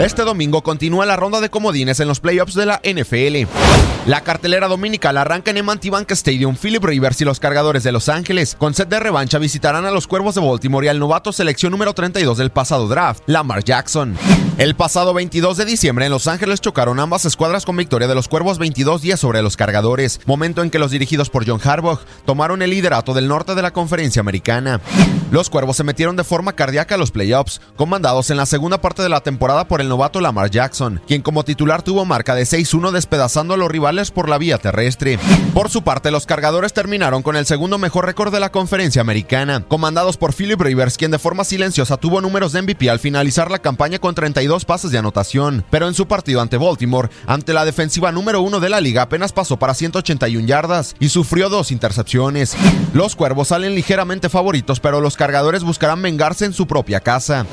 Este domingo continúa la ronda de comodines en los playoffs de la NFL. La cartelera dominical arranca en el Bank Stadium. Philip Rivers y los cargadores de Los Ángeles, con set de revancha, visitarán a los Cuervos de Baltimore y al novato selección número 32 del pasado draft, Lamar Jackson. El pasado 22 de diciembre en Los Ángeles chocaron ambas escuadras con victoria de los Cuervos 22 días sobre los cargadores, momento en que los dirigidos por John Harbaugh tomaron el liderato del norte de la conferencia americana. Los Cuervos se metieron de forma cardíaca a los playoffs, comandados en la segunda parte de la temporada por el novato Lamar Jackson, quien como titular tuvo marca de 6-1 despedazando a los rivales por la vía terrestre. Por su parte, los cargadores terminaron con el segundo mejor récord de la conferencia americana, comandados por Philip Rivers, quien de forma silenciosa tuvo números de MVP al finalizar la campaña con 32 pases de anotación, pero en su partido ante Baltimore, ante la defensiva número uno de la liga, apenas pasó para 181 yardas y sufrió dos intercepciones. Los cuervos salen ligeramente favoritos, pero los cargadores buscarán vengarse en su propia casa.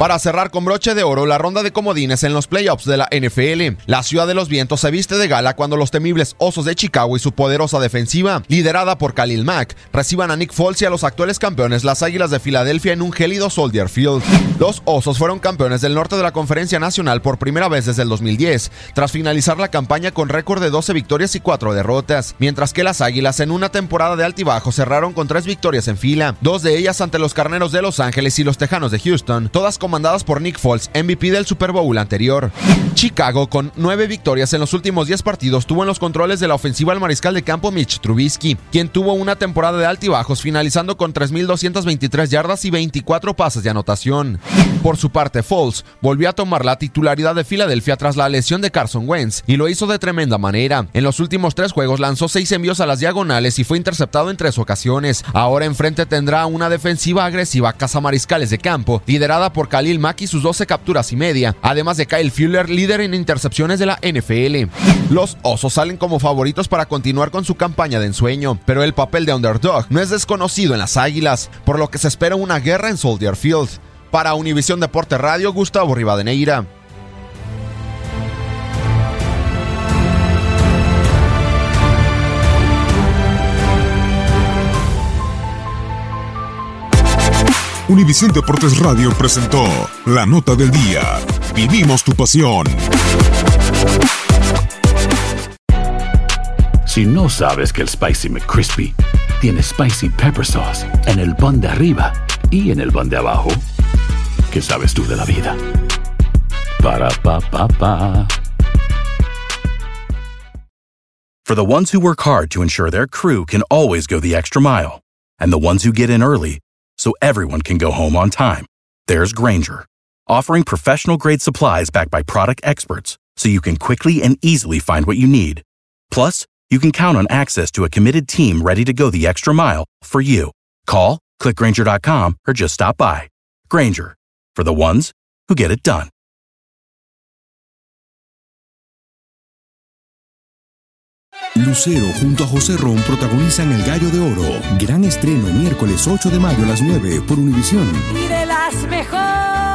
Para cerrar con broche de oro la ronda de comodines en los playoffs de la NFL, la ciudad de los vientos se viste de gala cuando los temibles Osos de Chicago y su poderosa defensiva, liderada por Khalil Mack, reciban a Nick Foles y a los actuales campeones, las Águilas de Filadelfia, en un gélido Soldier Field. Los Osos fueron campeones del norte de la Conferencia Nacional por primera vez desde el 2010, tras finalizar la campaña con récord de 12 victorias y 4 derrotas, mientras que las Águilas en una temporada de altibajo cerraron con 3 victorias en fila, dos de ellas ante los Carneros de Los Ángeles y los Tejanos de Houston, todas con comandadas por Nick Foles, MVP del Super Bowl anterior. Chicago, con nueve victorias en los últimos 10 partidos, tuvo en los controles de la ofensiva al mariscal de campo Mitch Trubisky, quien tuvo una temporada de altibajos, finalizando con 3.223 yardas y 24 pases de anotación. Por su parte, Foles volvió a tomar la titularidad de Filadelfia tras la lesión de Carson Wentz y lo hizo de tremenda manera. En los últimos tres juegos lanzó seis envíos a las diagonales y fue interceptado en tres ocasiones. Ahora enfrente tendrá una defensiva agresiva mariscales de campo, liderada por Khalil Mack y sus 12 capturas y media, además de Kyle Fuller, en intercepciones de la NFL. Los Osos salen como favoritos para continuar con su campaña de ensueño, pero el papel de underdog no es desconocido en las Águilas, por lo que se espera una guerra en Soldier Field. Para Univisión Deporte Radio, Gustavo Rivadeneira. Univisión Deportes Radio presentó la nota del día. Vivimos tu pasión. Si no sabes que el Spicy McCrispy tiene Spicy Pepper Sauce en el pan de arriba y en el pan de abajo, ¿qué sabes tú de la vida? Para, pa, pa, pa. For the ones who work hard to ensure their crew can always go the extra mile, and the ones who get in early, so everyone can go home on time. There's Granger, offering professional grade supplies backed by product experts so you can quickly and easily find what you need. Plus, you can count on access to a committed team ready to go the extra mile for you. Call, clickgranger.com, or just stop by. Granger, for the ones who get it done. Lucero junto a José Ron protagonizan El Gallo de Oro. Gran estreno miércoles 8 de mayo a las 9 por Univisión. Y de las mejores.